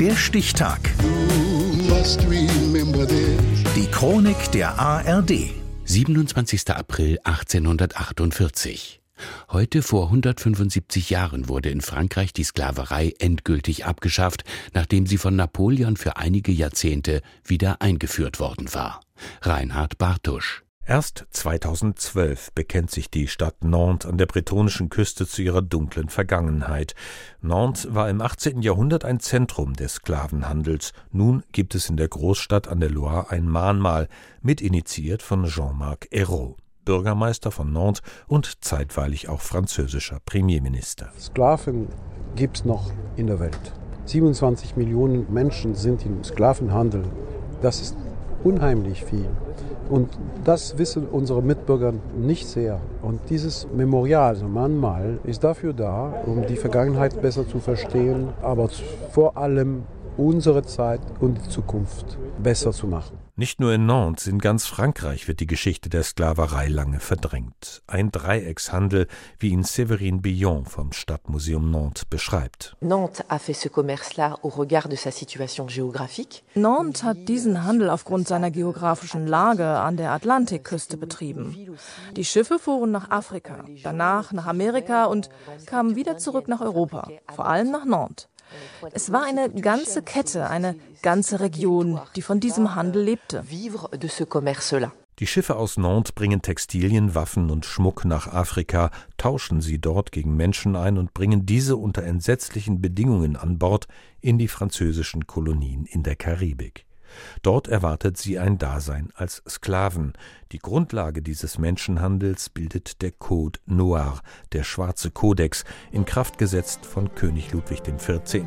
Der Stichtag. Die Chronik der ARD. 27. April 1848. Heute vor 175 Jahren wurde in Frankreich die Sklaverei endgültig abgeschafft, nachdem sie von Napoleon für einige Jahrzehnte wieder eingeführt worden war. Reinhard Bartusch. Erst 2012 bekennt sich die Stadt Nantes an der bretonischen Küste zu ihrer dunklen Vergangenheit. Nantes war im 18. Jahrhundert ein Zentrum des Sklavenhandels. Nun gibt es in der Großstadt an der Loire ein Mahnmal, mitinitiiert von Jean-Marc Ayrault. Bürgermeister von Nantes und zeitweilig auch französischer Premierminister. Sklaven gibt es noch in der Welt. 27 Millionen Menschen sind im Sklavenhandel. Das ist unheimlich viel. Und das wissen unsere Mitbürger nicht sehr. Und dieses Memorial, also Mahnmal, ist dafür da, um die Vergangenheit besser zu verstehen, aber vor allem unsere Zeit und die Zukunft besser zu machen. Nicht nur in Nantes, in ganz Frankreich wird die Geschichte der Sklaverei lange verdrängt. Ein Dreieckshandel, wie ihn Séverine Billon vom Stadtmuseum Nantes beschreibt. Nantes hat diesen Handel aufgrund seiner geografischen Lage an der Atlantikküste betrieben. Die Schiffe fuhren nach Afrika, danach nach Amerika und kamen wieder zurück nach Europa, vor allem nach Nantes. Es war eine ganze Kette, eine ganze Region, die von diesem Handel lebte. Die Schiffe aus Nantes bringen Textilien, Waffen und Schmuck nach Afrika, tauschen sie dort gegen Menschen ein und bringen diese unter entsetzlichen Bedingungen an Bord in die französischen Kolonien in der Karibik. Dort erwartet sie ein Dasein als Sklaven. Die Grundlage dieses Menschenhandels bildet der Code Noir, der schwarze Kodex, in Kraft gesetzt von König Ludwig XIV.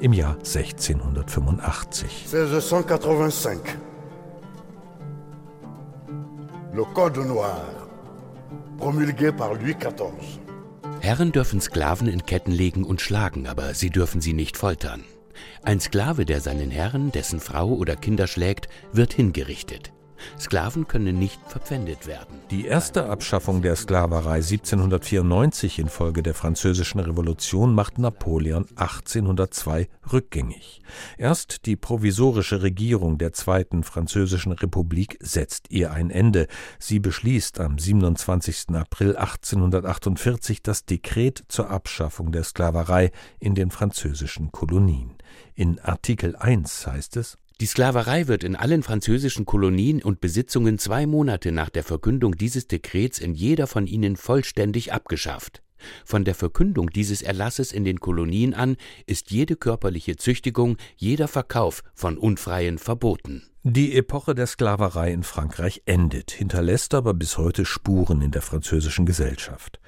im Jahr 1685. 1685. Le Code Noir, promulgué par Louis XIV. Herren dürfen Sklaven in Ketten legen und schlagen, aber sie dürfen sie nicht foltern. Ein Sklave, der seinen Herrn, dessen Frau oder Kinder schlägt, wird hingerichtet. Sklaven können nicht verpfändet werden. Die erste Abschaffung der Sklaverei 1794 infolge der Französischen Revolution macht Napoleon 1802 rückgängig. Erst die provisorische Regierung der Zweiten Französischen Republik setzt ihr ein Ende. Sie beschließt am 27. April 1848 das Dekret zur Abschaffung der Sklaverei in den französischen Kolonien. In Artikel 1 heißt es die Sklaverei wird in allen französischen Kolonien und Besitzungen zwei Monate nach der Verkündung dieses Dekrets in jeder von ihnen vollständig abgeschafft. Von der Verkündung dieses Erlasses in den Kolonien an ist jede körperliche Züchtigung, jeder Verkauf von Unfreien verboten. Die Epoche der Sklaverei in Frankreich endet, hinterlässt aber bis heute Spuren in der französischen Gesellschaft.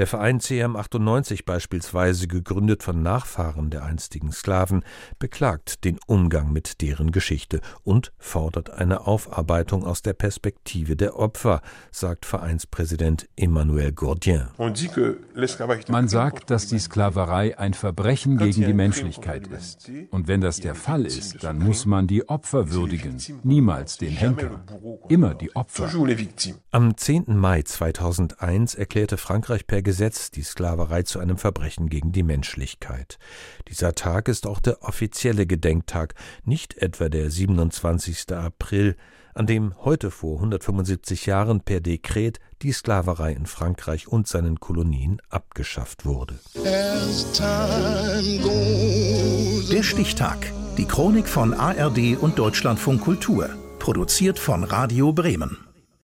Der Verein CM98 beispielsweise, gegründet von Nachfahren der einstigen Sklaven, beklagt den Umgang mit deren Geschichte und fordert eine Aufarbeitung aus der Perspektive der Opfer, sagt Vereinspräsident Emmanuel Gourdien. Man sagt, dass die Sklaverei ein Verbrechen gegen die Menschlichkeit ist. Und wenn das der Fall ist, dann muss man die Opfer würdigen, niemals den Henker. Immer die Opfer. Am 10. Mai 2001 erklärte Frankreich per Gesetz die Sklaverei zu einem Verbrechen gegen die Menschlichkeit. Dieser Tag ist auch der offizielle Gedenktag, nicht etwa der 27. April, an dem heute vor 175 Jahren per Dekret die Sklaverei in Frankreich und seinen Kolonien abgeschafft wurde. Der Stichtag. Die Chronik von ARD und Deutschlandfunk Kultur. Produziert von Radio Bremen.